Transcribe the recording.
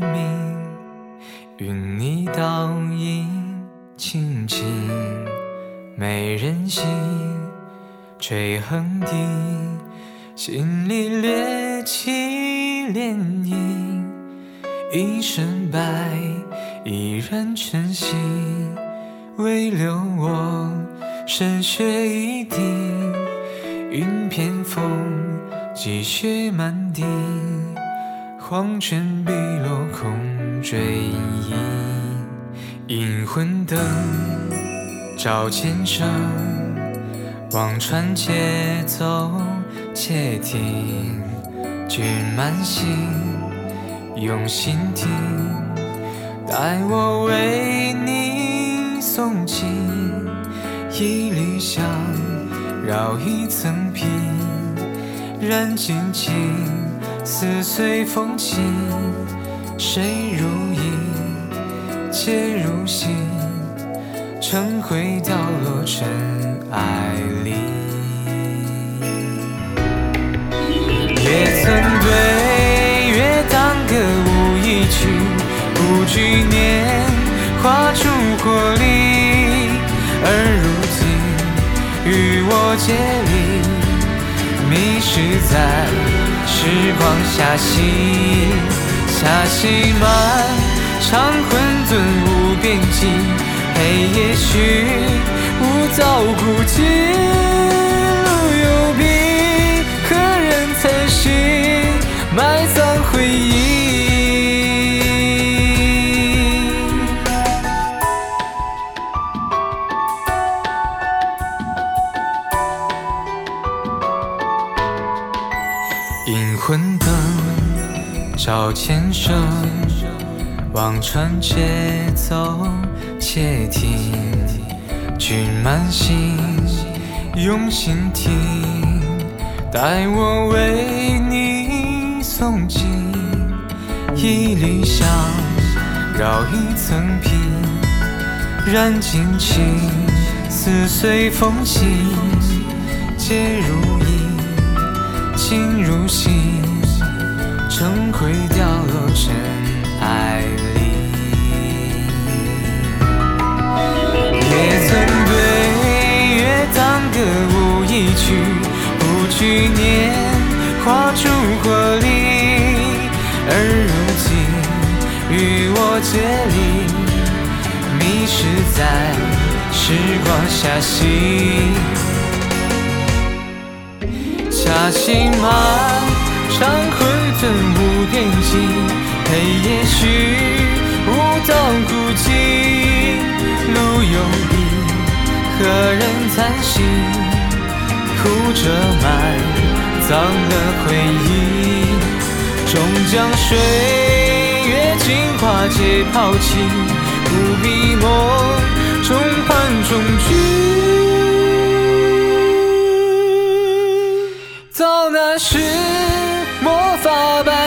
明，云霓倒影清静，没人信，吹横笛，心。里掠起涟漪，一身白依然晨曦，唯留我深雪一地，云偏风，积雪满地。黄泉碧落空追忆，引魂灯照前生，望穿且走且听，君满心用心听，待我为你诵经，一缕香绕一层皮，燃尽情。似随风起，谁如影，皆如戏，尘灰掉落尘埃里。也曾对月当歌舞一曲，不惧年华烛火里，而如今与我结离，迷失在。时光下行，下行漫长混沌无边际，黑夜虚无造孤寂，路有笔，何人曾心照前生，望穿且走且听，君满心用心听，待我为你诵经。一缕香绕一层皮，燃尽情似随风起，皆如影。心如洗，尘灰掉落尘埃里。也曾对月当歌舞一曲，不惧年华烛火里。而如今与我结离，迷失在时光下行。下心漫何人残心？哭着埋葬了回忆，终将岁月精华皆抛弃。不必梦中盼中聚。那时，魔法白。